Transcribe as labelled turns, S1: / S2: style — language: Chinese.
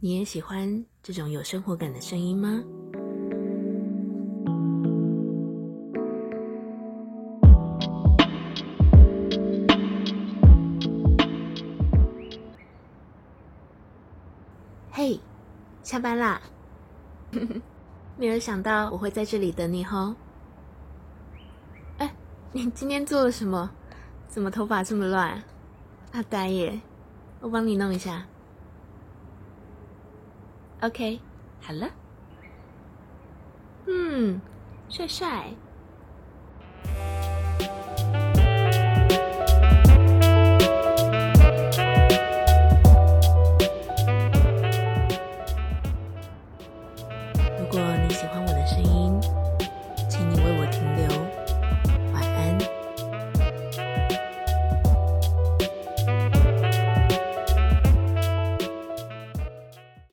S1: 你也喜欢这种有生活感的声音吗？嘿，hey, 下班啦！没有想到我会在这里等你哦。哎，你今天做了什么？怎么头发这么乱？阿呆耶，我帮你弄一下。ok 好了。嗯帅帅。如果你喜欢我的声音